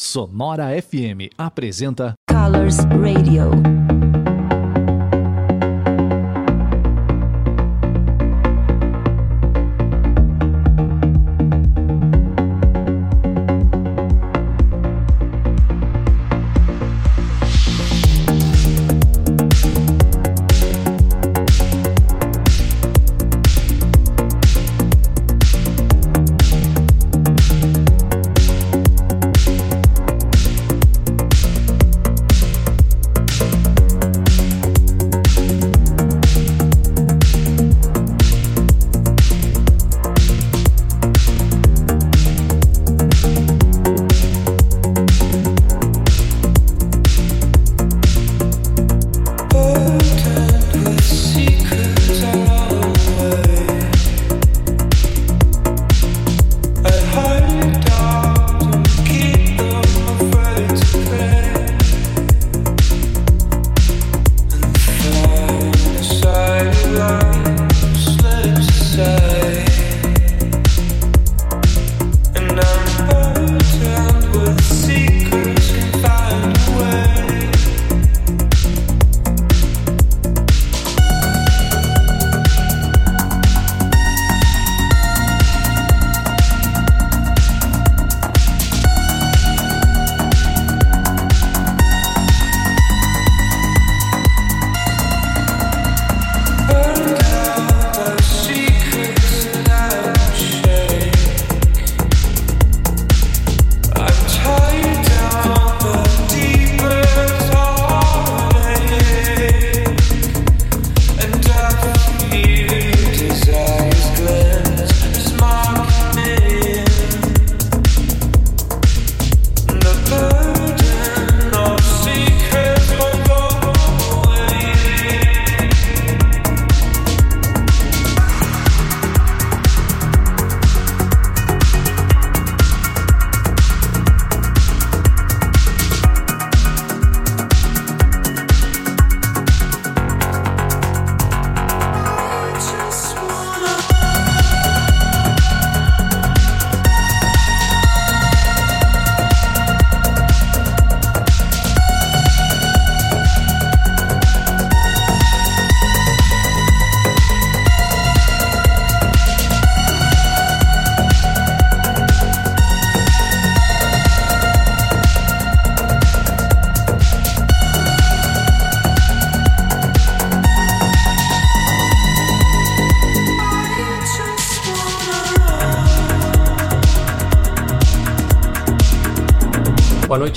Sonora FM apresenta Colors Radio.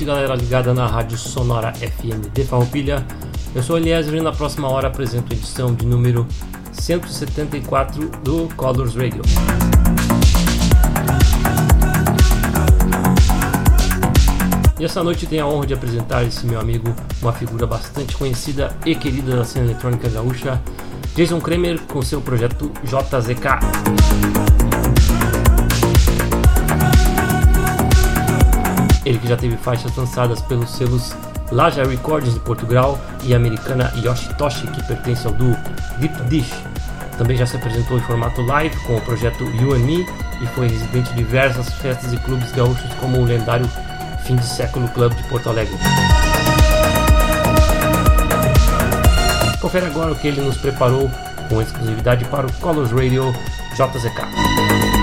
Noite, galera ligada na Rádio Sonora FM de Farroupilha. Eu sou Eliezer e na próxima hora apresento a edição de número 174 do Colors Radio. E essa noite tenho a honra de apresentar esse meu amigo, uma figura bastante conhecida e querida da cena eletrônica gaúcha, Jason Kramer com seu projeto JZK. Ele que já teve faixas lançadas pelos selos Laja Records de Portugal e a americana Yoshitoshi, que pertence ao duo Deep Dish. Também já se apresentou em formato live com o projeto You and Me e foi residente de diversas festas e clubes gaúchos como o lendário Fim de Século Club de Porto Alegre. Confere agora o que ele nos preparou com exclusividade para o Colors Radio JZK.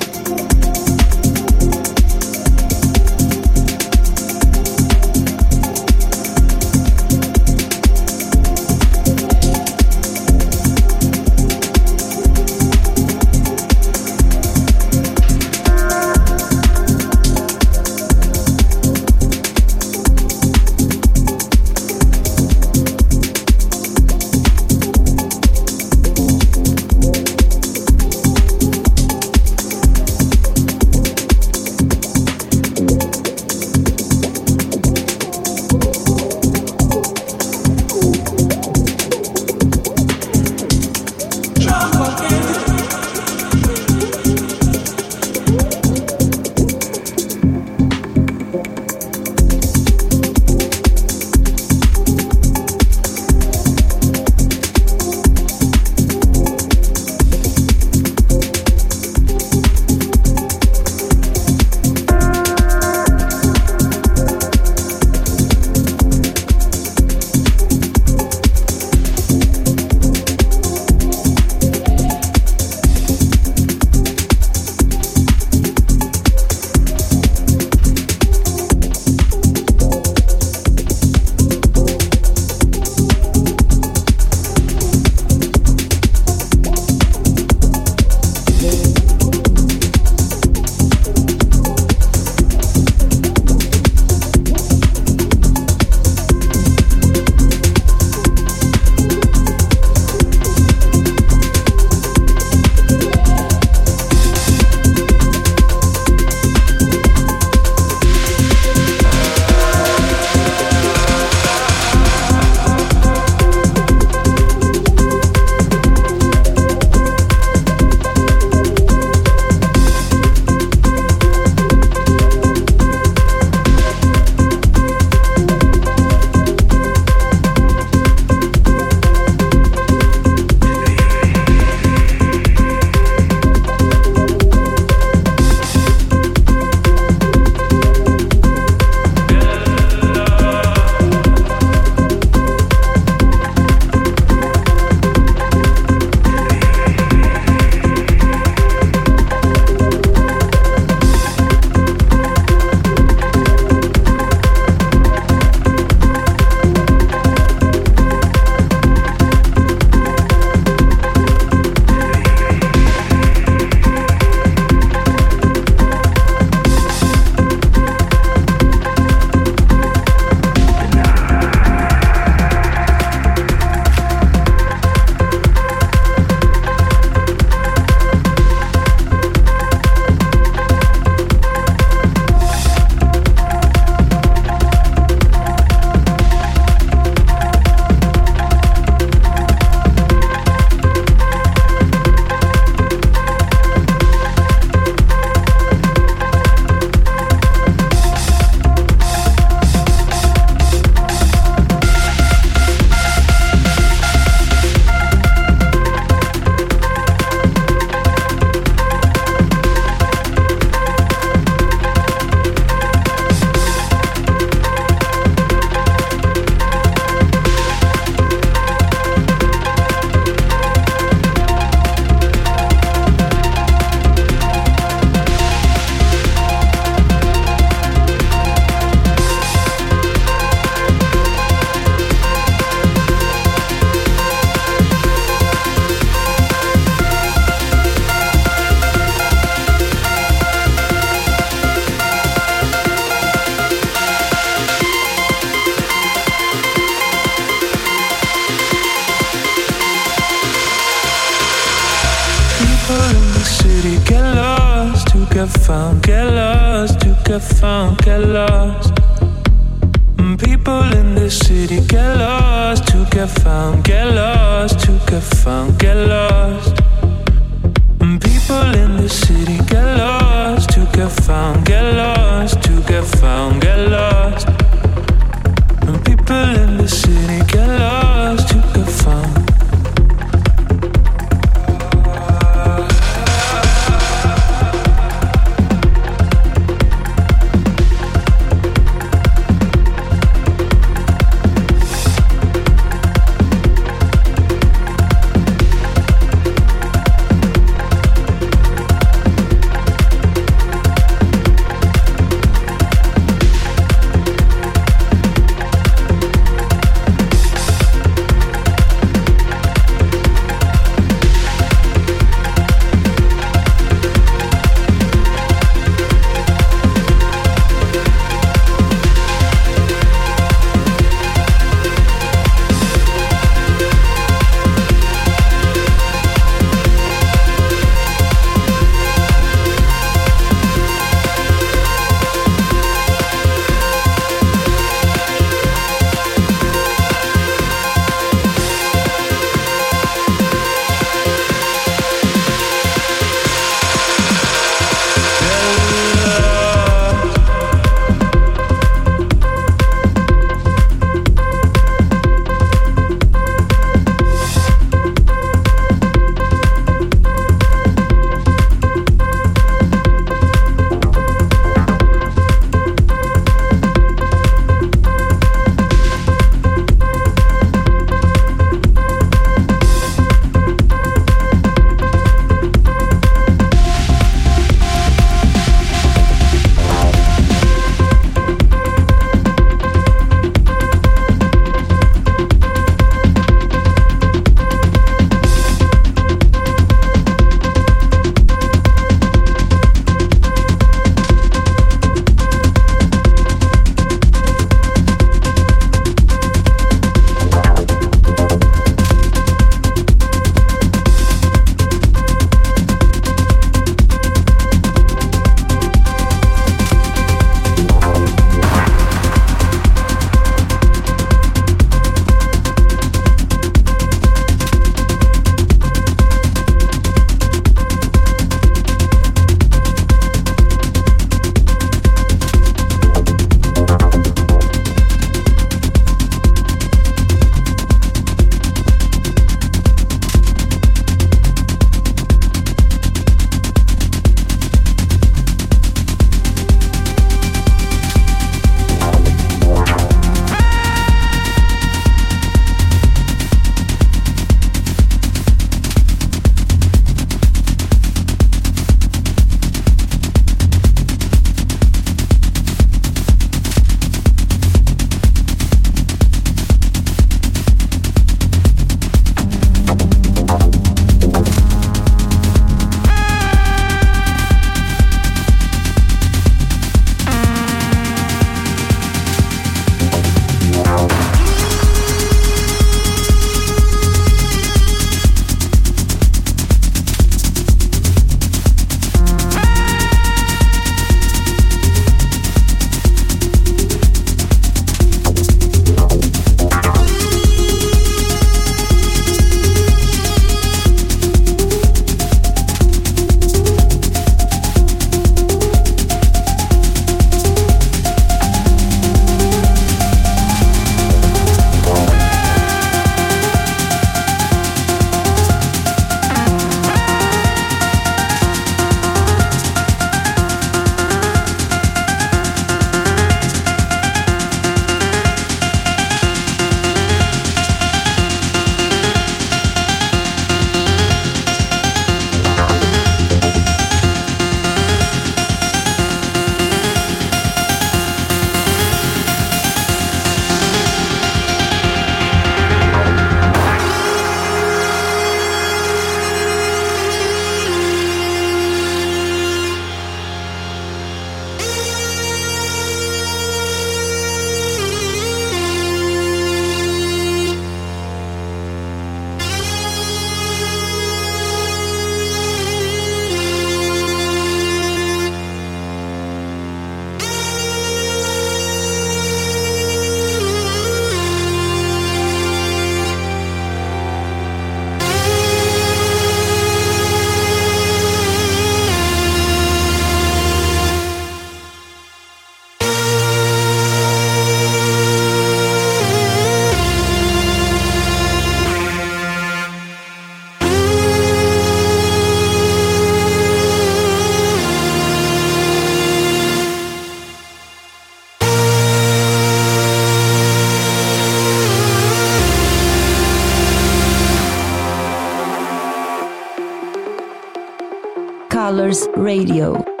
Radio.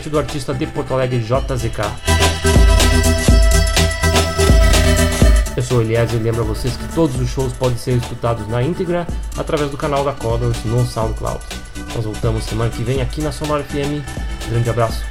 Set do artista de Porto Alegre JZK. Eu sou o Eliezer e lembro a vocês que todos os shows podem ser escutados na íntegra através do canal da Colors no SoundCloud. Nós voltamos semana que vem aqui na Sonora FM. grande abraço!